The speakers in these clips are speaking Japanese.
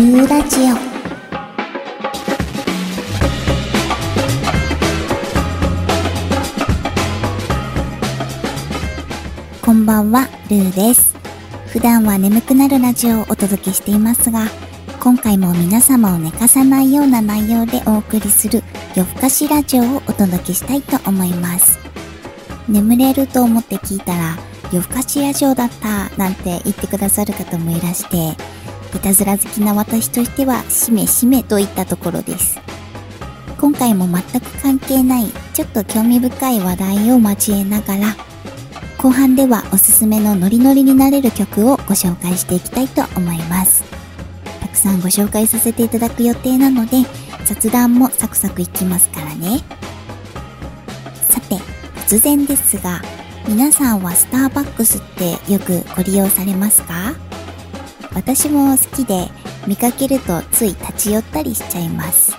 ーラジオこんばんは、ルーです。普段は眠くなるラジオをお届けしていますが、今回も皆様を寝かさないような内容でお送りする夜更かしラジオをお届けしたいと思います。眠れると思って聞いたら、夜更かしラジオだったなんて言ってくださる方もいらして、いたずら好きな私としては、しめしめといったところです。今回も全く関係ない、ちょっと興味深い話題を交えながら、後半ではおすすめのノリノリになれる曲をご紹介していきたいと思います。たくさんご紹介させていただく予定なので、雑談もサクサクいきますからね。さて、突然ですが、皆さんはスターバックスってよくご利用されますか？私も好きで、見かけるとつい立ち寄ったりしちゃいます。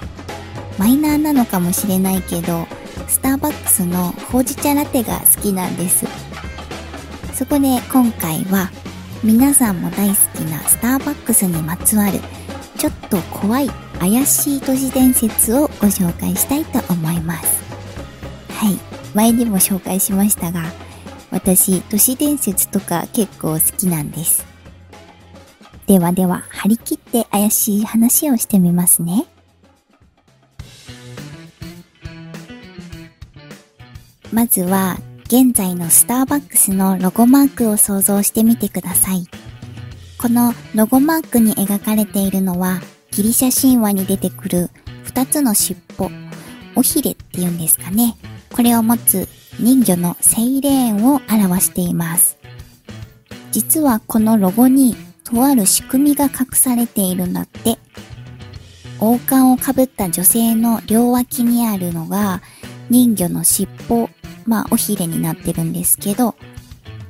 マイナーなのかもしれないけど、スターバックスのほうじ茶ラテが好きなんです。そこで今回は皆さんも大好きなスターバックスにまつわるちょっと怖い怪しい都市伝説をご紹介したいと思います。はい。前にも紹介しましたが、私、都市伝説とか結構好きなんです。ではでは、張り切って怪しい話をしてみますね。まずは、現在のスターバックスのロゴマークを想像してみてください。このロゴマークに描かれているのは、ギリシャ神話に出てくる二つの尻尾、オヒレっていうんですかね。これを持つ人魚のセイレーンを表しています。実はこのロゴにとある仕組みが隠されているんだって。王冠をかぶった女性の両脇にあるのが人魚の尻尾、まあおひれになってるんですけど、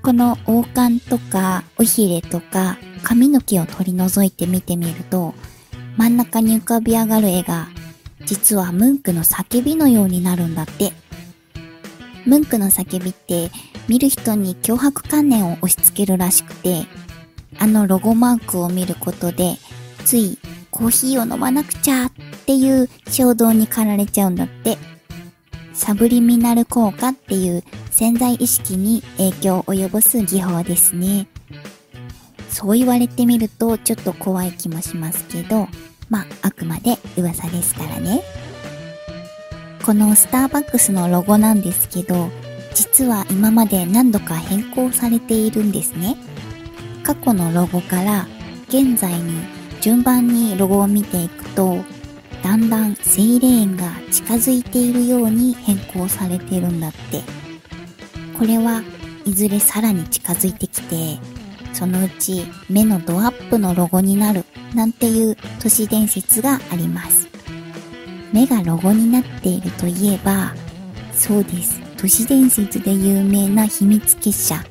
この王冠とかおひれとか髪の毛を取り除いて見てみると、真ん中に浮かび上がる絵が実はムンクの叫びのようになるんだって。ムンクの叫びって見る人に脅迫観念を押し付けるらしくて、あのロゴマークを見ることで、ついコーヒーを飲まなくちゃっていう衝動に駆られちゃうんだって。サブリミナル効果っていう潜在意識に影響を及ぼす技法ですね。そう言われてみるとちょっと怖い気もしますけど、まあ、あくまで噂ですからね。このスターバックスのロゴなんですけど、実は今まで何度か変更されているんですね。過去のロゴから現在に順番にロゴを見ていくと、だんだんセイレーンが近づいているように変更されてるんだって。これはいずれさらに近づいてきて、そのうち目のドアップのロゴになるなんていう都市伝説があります。目がロゴになっているといえば、そうです。都市伝説で有名な秘密結社、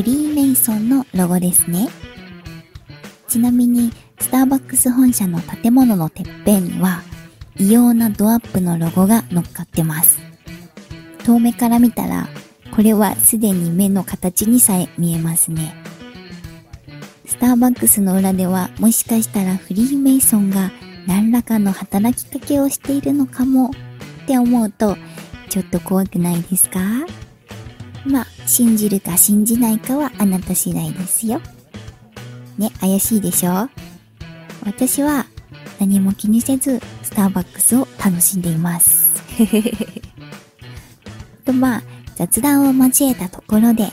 フリーメイソンのロゴですね。ちなみに、スターバックス本社の建物のてっぺんには、異様なドアップのロゴが乗っかってます。遠目から見たら、これはすでに目の形にさえ見えますね。スターバックスの裏ではもしかしたらフリーメイソンが何らかの働きかけをしているのかもって思うとちょっと怖くないですか？まあ、信じるか信じないかはあなた次第ですよ。ね、怪しいでしょ？私は何も気にせずスターバックスを楽しんでいます。とまあ、雑談を交えたところで、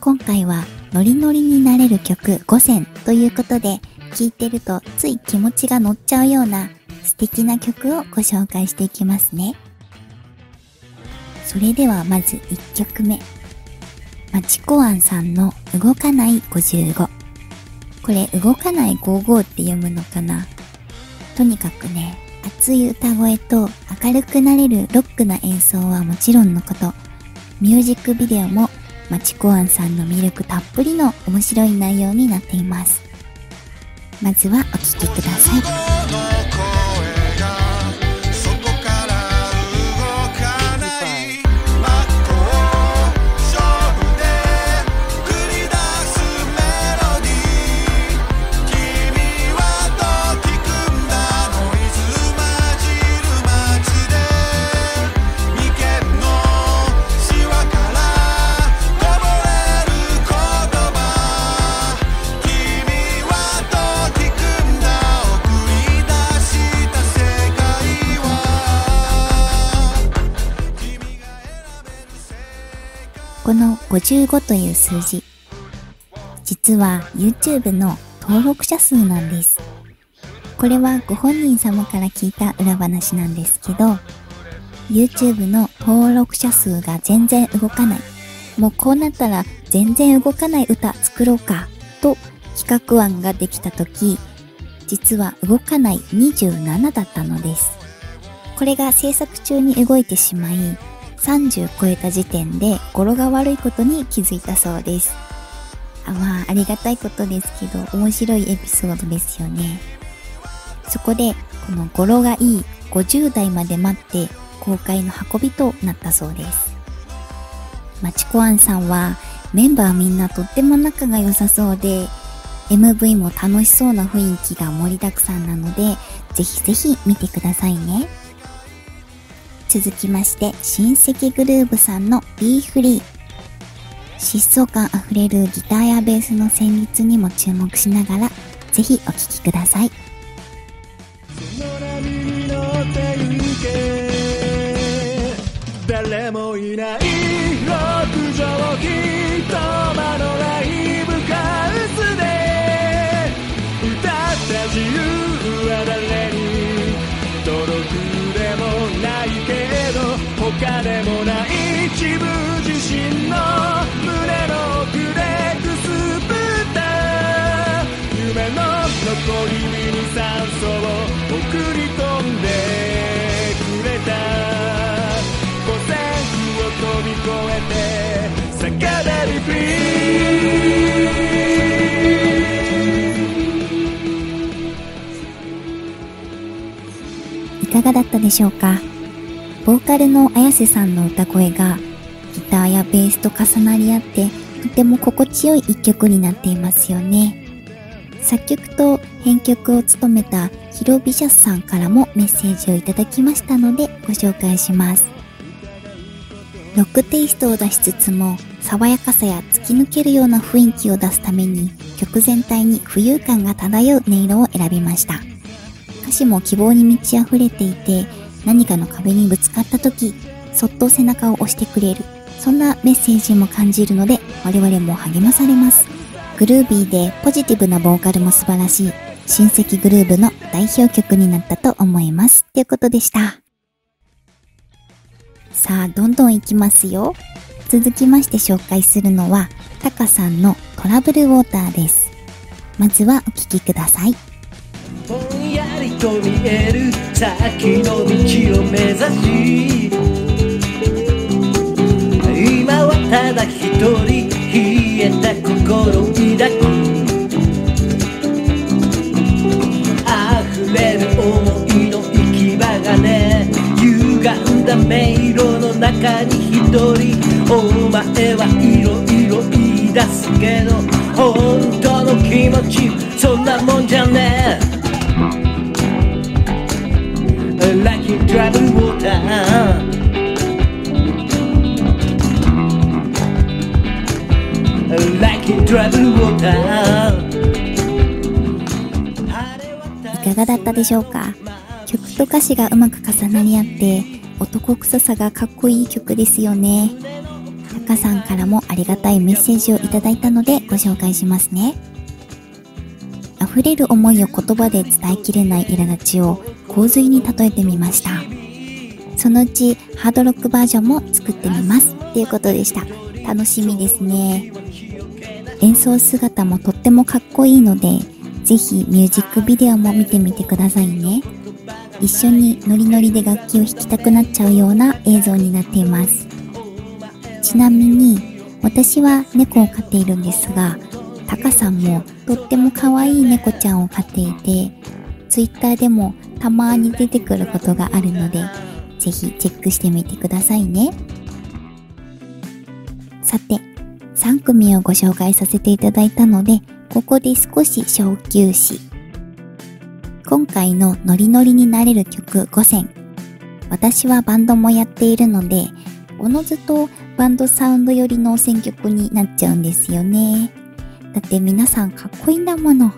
今回はノリノリになれる曲5選ということで、聴いてるとつい気持ちが乗っちゃうような素敵な曲をご紹介していきますね。それではまず1曲目。マチコアンさんの動かない55。これ動かない55って読むのかな？とにかくね、熱い歌声と明るくなれるロックな演奏はもちろんのこと、ミュージックビデオもマチコアンさんの魅力たっぷりの面白い内容になっています。まずはお聴きください。「55という数字、実は YouTube の登録者数なんです。これはご本人様から聞いた裏話なんですけど、YouTube の登録者数が全然動かない。もうこうなったら全然動かない歌作ろうかと企画案ができた時、実は動かない27だったのです。これが制作中に動いてしまい、30超えた時点で語呂が悪いことに気づいたそうです。あまあ、ありがたいことですけど、面白いエピソードですよね。そこで、この語呂がいい50代まで待って公開の運びとなったそうです。マチコアンさんはメンバーみんなとっても仲が良さそうで、MV も楽しそうな雰囲気が盛りだくさんなので、ぜひぜひ見てくださいね。続きまして、親戚グルーブさんの Be Free。疾走感あふれるギターやベースの旋律にも注目しながら、ぜひお聴きください。がだったでしょうか？ボーカルの綾瀬さんの歌声がギターやベースと重なり合ってとても心地よい一曲になっていますよね。作曲と編曲を務めたヒロビシャスさんからもメッセージをいただきましたのでご紹介します。ロックテイストを出しつつも爽やかさや突き抜けるような雰囲気を出すために曲全体に浮遊感が漂う音色を選びました。歌詞も希望に満ち溢れていて何かの壁にぶつかった時、そっと背中を押してくれる。そんなメッセージも感じるので、我々も励まされます。グルービーでポジティブなボーカルも素晴らしい、親戚グルーブの代表曲になったと思います。ということでした。さあ、どんどん行きますよ。続きまして紹介するのは、タカさんのトラブルウォーターです。まずはお聴きください。と見える。先の道を目指し。今はただ一人。冷えた心抱き溢れる思いの行き場がね。歪んだ迷路の中に一人。お前はいろいろ言い出すけど。本当の気持ちそんなもんじゃねえ。Like いかがだったでしょうか？曲と歌詞がうまく重なり合って男臭さがかっこいい曲ですよね。タカさんからもありがたいメッセージをいただいたのでご紹介しますね。溢れる思いを言葉で伝えきれない苛立ちを洪水に例えてみました。そのうちハードロックバージョンも作ってみます。っていうことでした。楽しみですね。演奏姿もとってもかっこいいので、ぜひミュージックビデオも見てみてくださいね。一緒にノリノリで楽器を弾きたくなっちゃうような映像になっています。ちなみに、私は猫を飼っているんですが、タカさんもとっても可愛い猫ちゃんを飼っていて、ツイッターでもたまに出てくることがあるので、ぜひチェックしてみてくださいね。さて、3組をご紹介させていただいたので、ここで少し小休止。今回のノリノリになれる曲5選。私はバンドもやっているので、おのずとバンドサウンド寄りの選曲になっちゃうんですよね。だって皆さんかっこいいんだもの。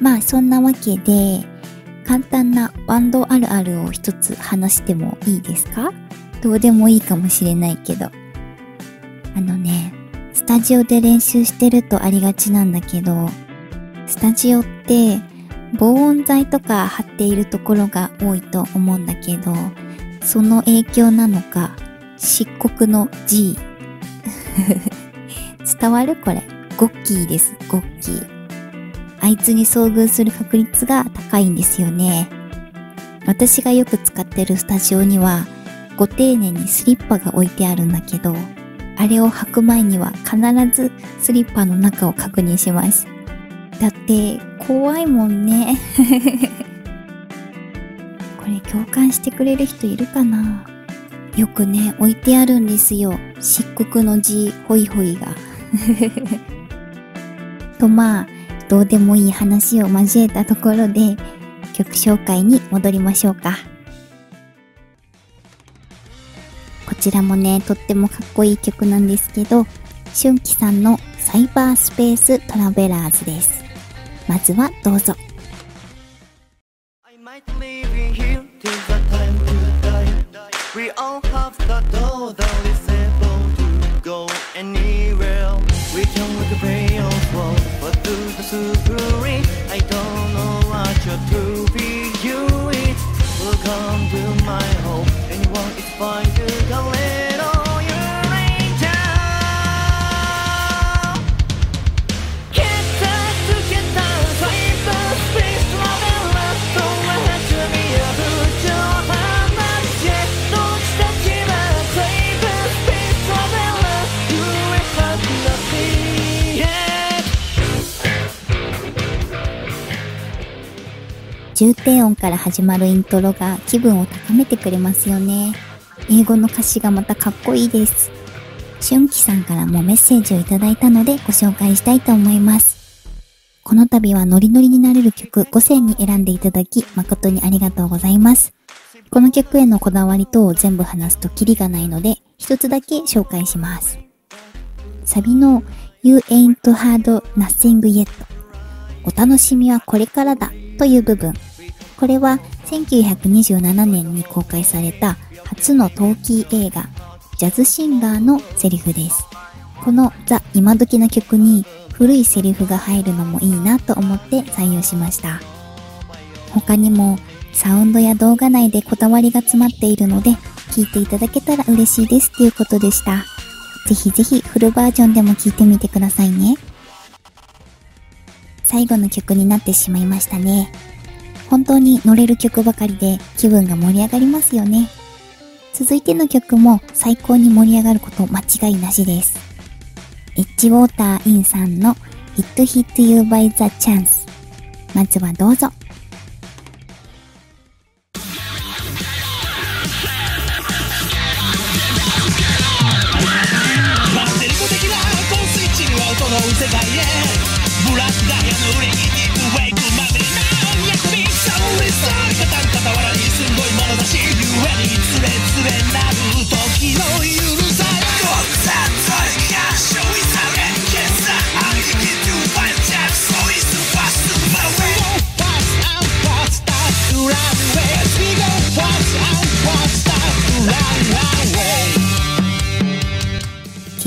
まあそんなわけで、簡単なバンドあるあるを一つ話してもいいですか？どうでもいいかもしれないけど。あのね、スタジオで練習してるとありがちなんだけど、スタジオって防音材とか貼っているところが多いと思うんだけど、その影響なのか、漆黒の G。伝わるこれ。ゴッキーです、ゴッキー。あいつに遭遇する確率が高いんですよね。私がよく使ってるスタジオには、ご丁寧にスリッパが置いてあるんだけど、あれを履く前には必ずスリッパの中を確認します。だって怖いもんね。これ共感してくれる人いるかな？よくね、置いてあるんですよ。漆黒の字、ホイホイが。とまあ、どうでもいい話を交えたところで、曲紹介に戻りましょうか。ちらもね、とってもかっこいい曲なんですけど、春季さんのサイバースペーストラベラーズです。まずはどうぞ。We 重低音から始まるイントロが気分を高めてくれますよね。英語の歌詞がまたかっこいいです。春季さんからもメッセージをいただいたのでご紹介したいと思います。この度はノリノリになれる曲5選に選んでいただき誠にありがとうございます。この曲へのこだわり等を全部話すとキリがないので一つだけ紹介します。サビの You ain't hard nothing yet お楽しみはこれからだという部分これは1927年に公開された初のトーキー映画、ジャズシンガーのセリフです。このザ・今時の曲に古いセリフが入るのもいいなと思って採用しました。他にもサウンドや動画内でこだわりが詰まっているので聴いていただけたら嬉しいですっていうことでした。ぜひぜひフルバージョンでも聴いてみてくださいね。最後の曲になってしまいましたね。本当に乗れる曲ばかりで気分が盛り上がりますよね。続いての曲も最高に盛り上がること間違いなしです。エッジウォーターインさんの It Hit You by the Chance まずはどうぞ。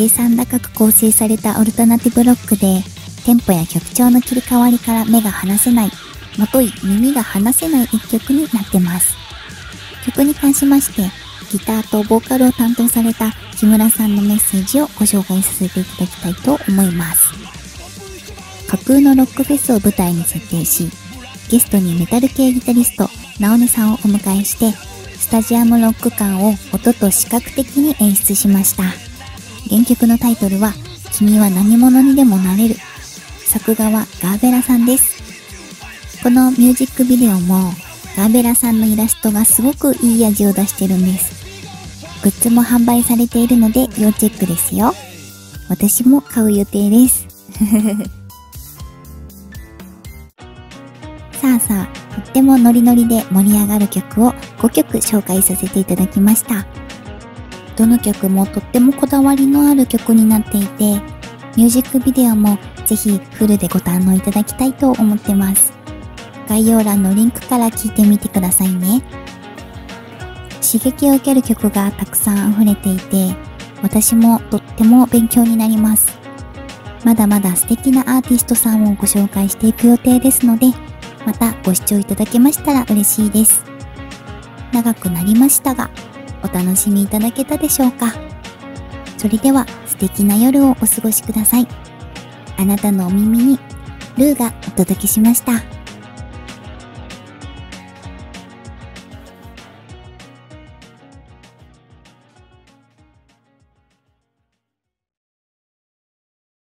計算高く構成されたオルタナティブロックで、テンポや曲調の切り替わりから目が離せない、もとい耳が離せない一曲になってます。曲に関しまして、ギターとボーカルを担当された木村さんのメッセージをご紹介させていただきたいと思います。架空のロックフェスを舞台に設定し、ゲストにメタル系ギタリスト、ナオネさんをお迎えして、スタジアムロック感を音と視覚的に演出しました。原曲のタイトルは、君は何者にでもなれる。作画はガーベラさんです。このミュージックビデオも、ガーベラさんのイラストがすごくいい味を出してるんです。グッズも販売されているので要チェックですよ。私も買う予定です。さあさあ、とってもノリノリで盛り上がる曲を5曲紹介させていただきました。どの曲もとってもこだわりのある曲になっていて、ミュージックビデオもぜひフルでご堪能いただきたいと思ってます。概要欄のリンクから聴いてみてくださいね。刺激を受ける曲がたくさん溢れていて、私もとっても勉強になります。まだまだ素敵なアーティストさんをご紹介していく予定ですので、またご視聴いただけましたら嬉しいです。長くなりましたが、お楽しみいただけたでしょうかそれでは素敵な夜をお過ごしください。あなたのお耳にルーがお届けしました。